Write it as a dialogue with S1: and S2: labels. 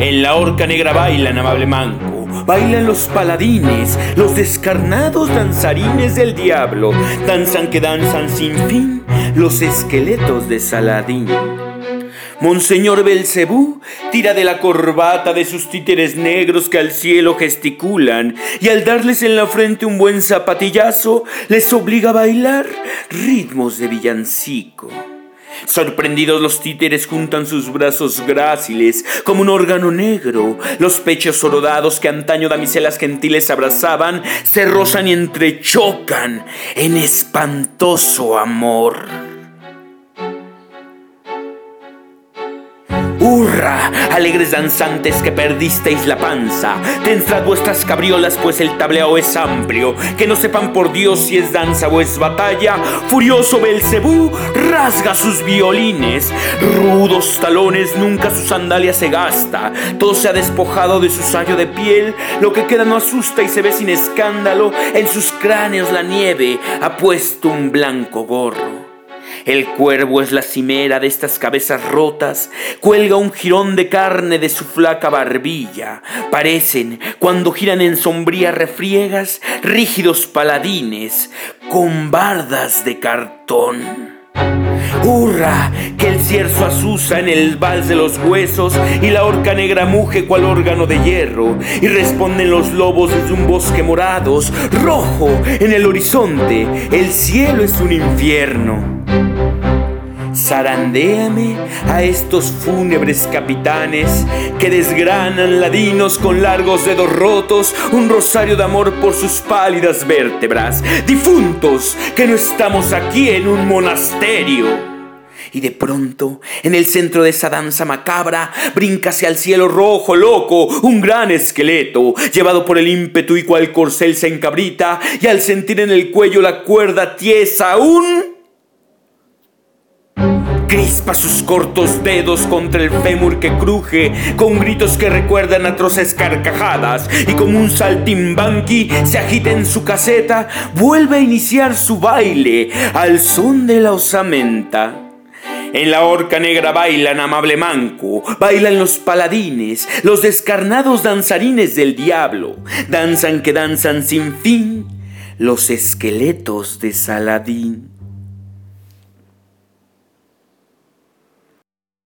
S1: En la horca negra bailan amable manco, bailan los paladines, los descarnados danzarines del diablo, danzan que danzan sin fin los esqueletos de Saladín. Monseñor Belcebú tira de la corbata de sus títeres negros que al cielo gesticulan y al darles en la frente un buen zapatillazo les obliga a bailar ritmos de villancico. Sorprendidos los títeres juntan sus brazos gráciles como un órgano negro. Los pechos orodados que antaño damiselas gentiles abrazaban se rozan y entrechocan en espantoso amor. Alegres danzantes que perdisteis la panza, tentrad vuestras cabriolas, pues el tableo es amplio. Que no sepan por Dios si es danza o es batalla. Furioso Belcebú rasga sus violines, rudos talones, nunca su sandalia se gasta. Todo se ha despojado de su sayo de piel, lo que queda no asusta y se ve sin escándalo. En sus cráneos la nieve ha puesto un blanco gorro. El cuervo es la cimera de estas cabezas rotas, cuelga un jirón de carne de su flaca barbilla. Parecen, cuando giran en sombrías refriegas, rígidos paladines con bardas de cartón. ¡Hurra! Que el cierzo asusa en el vals de los huesos y la horca negra muge cual órgano de hierro. Y responden los lobos desde un bosque morados, rojo en el horizonte, el cielo es un infierno. Zarandéame a estos fúnebres capitanes que desgranan ladinos con largos dedos rotos, un rosario de amor por sus pálidas vértebras, difuntos que no estamos aquí en un monasterio. Y de pronto, en el centro de esa danza macabra, brinca hacia el cielo rojo, loco, un gran esqueleto, llevado por el ímpetu y cual corcel se encabrita, y al sentir en el cuello la cuerda tiesa, un Crispa sus cortos dedos contra el fémur que cruje, con gritos que recuerdan atroces carcajadas, y como un saltimbanqui se agita en su caseta, vuelve a iniciar su baile al son de la osamenta. En la horca negra bailan amable manco, bailan los paladines, los descarnados danzarines del diablo, danzan que danzan sin fin los esqueletos de Saladín.